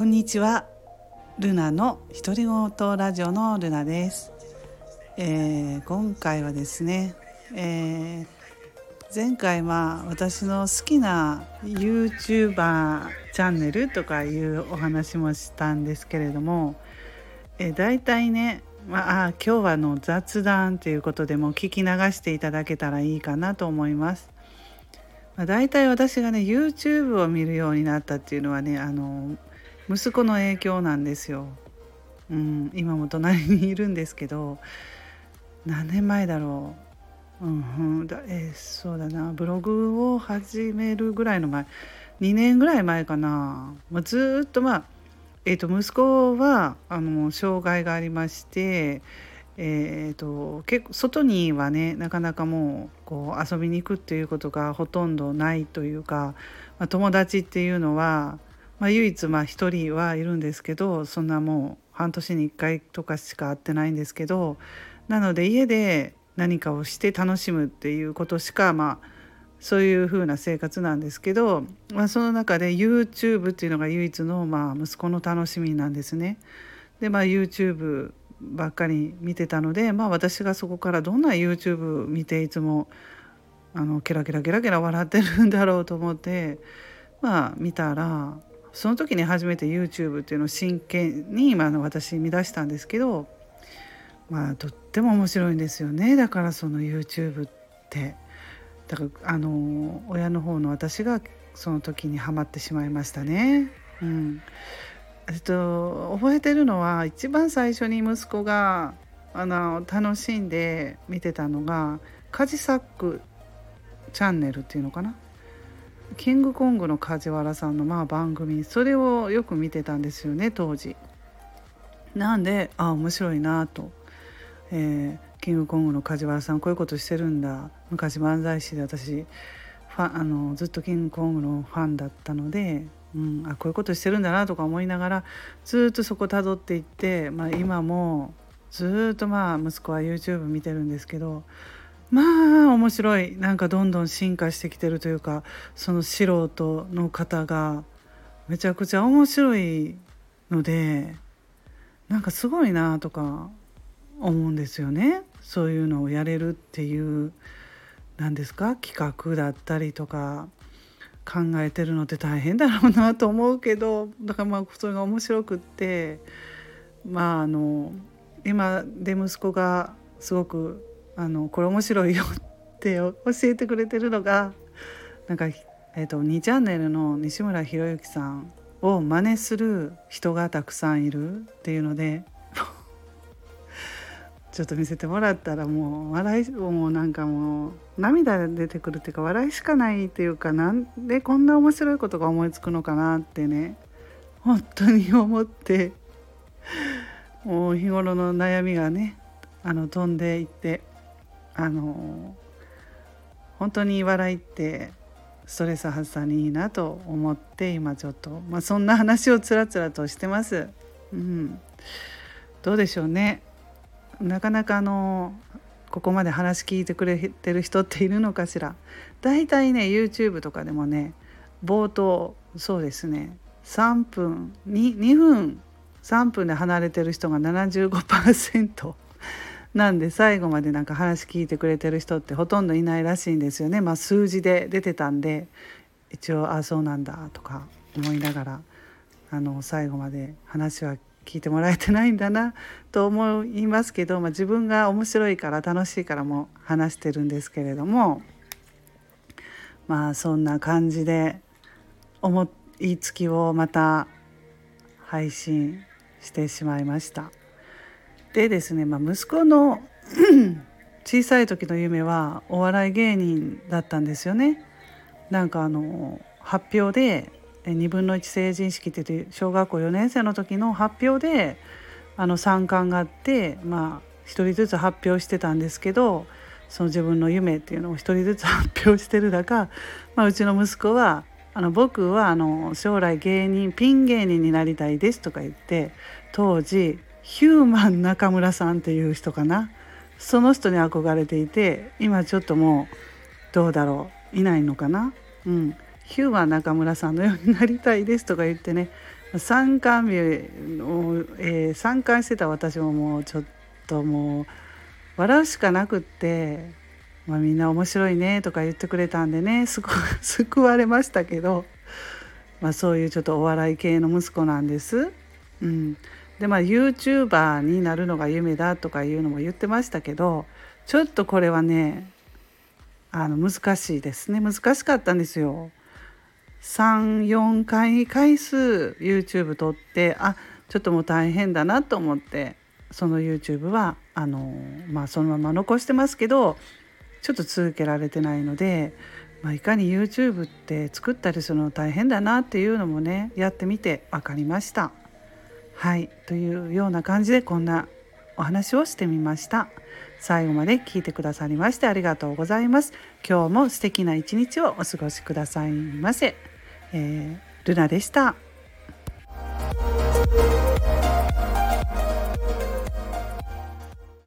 こんにちはルナの独り言ラジオのルナです、えー今回はですね、えー前回は私の好きな YouTuber チャンネルとかいうお話もしたんですけれども、えー、大体ね、まあ、あ今日はの雑談ということでも聞き流していただけたらいいかなと思います。まあ、大体私がね YouTube を見るようになったっていうのはねあの息子の影響なんですよ。うん、今も隣にいるんですけど何年前だろう。うんだえーそうだなブログを始めるぐらいの前2年ぐらい前かな、まあ、ずっとまあ、えー、と息子はあの障害がありまして、えー、と結構外にはねなかなかもうこう遊びに行くっていうことがほとんどないというか、まあ、友達っていうのは、まあ、唯一まあ1人はいるんですけどそんなもう半年に1回とかしか会ってないんですけどなので家で何かをして楽しむっていうことしかまあそういう風な生活なんですけど、まあ、その中で YouTube っていうのが唯一のまあ息子の楽しみなんですね。でまあ YouTube ばっかり見てたので、まあ、私がそこからどんな YouTube 見ていつもあのケラケラケラケラ笑ってるんだろうと思ってまあ見たらその時に初めて YouTube っていうのを真剣に今の私見出したんですけどまあとっても面白いんですよね。だからその YouTube って。だからあの親の方の私がその時にはまってしまいましたね。うん。えっと、覚えてるのは一番最初に息子があの楽しんで見てたのがカジサックチャンネルっていうのかな。キングコングの梶原さんのまあ番組それをよく見てたんですよね当時。なんであ面白いなと、えーキングコングの梶原さんこういうことしてるんだ昔漫才師で私ファあのずっとキングコングのファンだったので、うん、あこういうことしてるんだなとか思いながらずっとそこたどっていって、まあ、今もずっとまあ息子は YouTube 見てるんですけどまあ面白い。なんかどんどん進化してきてるというかその素人の方がめちゃくちゃ面白いのでなんかすごいなとか思うんですよね。そういうのをやれるっていう何ですか？企画だったりとか考えてるのって大変だろうなと思うけどだからまあそれが面白くってまああの今で息子がすごくあのこれ面白いよって 教えてくれてるのがなんか、えー、と2チャンネルの西村博之さんを真似する人がたくさんいるっていうので ちょっと見せてもらったらもう笑いもうなんかもう涙出てくるっていうか笑いしかないっていうかなんでこんな面白いことが思いつくのかなってね本当に思って もう日頃の悩みがねあの飛んでいってあの本当に笑いってストレス発散にいいなと思って今ちょっと、まあ、そんな話をつらつらとしてます。うん、どうでしょうね。なかなかあのここまで話聞いてくれてる人っているのかしら。だいたいね YouTube とかでもね冒頭そうですね。3分 2, 2分3分で離れてる人が75%なんで最後までなんか話聞いてくれてる人ってほとんどいないらしいんですよねまあ数字で出てたんで一応ああそうなんだとか思いながらあの最後まで話は聞いてもらえてないんだなと思いますけど、まあ、自分が面白いから楽しいからも話してるんですけれどもまあそんな感じで思いつきをまた配信してしまいました。でですね、まあ、息子の 小さい時の夢はお笑い芸人だったんですよね。なんかあの発表で2分の1成人式って言って小学校4年生の時の発表であの参観があってまあ一人ずつ発表してたんですけどその自分の夢っていうのを一人ずつ発表してる中、まあ、うちの息子はあの僕はあの将来芸人ピン芸人になりたいですとか言って当時ヒューマン中村さんっていう人かな。その人に憧れていて今ちょっともうどうだろう。いないのかな、うん、ヒューマン中村さんのようになりたいですとか言ってね。参観日を、えー、参観してた私ももうちょっともう笑うしかなくって、まあ、みんな面白いねとか言ってくれたんでね。救われましたけど、まあ、そういうちょっとお笑い系の息子なんです。うん、でまあ YouTuber になるのが夢だとかいうのも言ってましたけどちょっとこれはねあの難しいですね難しかったんですよ。34回回数 YouTube 撮ってあちょっともう大変だなと思ってその YouTube はあのまあそのまま残してますけどちょっと続けられてないので、まあ、いかに YouTube って作ったりするの大変だなっていうのもねやってみて分かりました。はいというような感じでこんなお話をしてみました。最後まで聞いてくださりましてありがとうございます。今日も素敵な一日をお過ごしくださいませ。えー、ルナでした。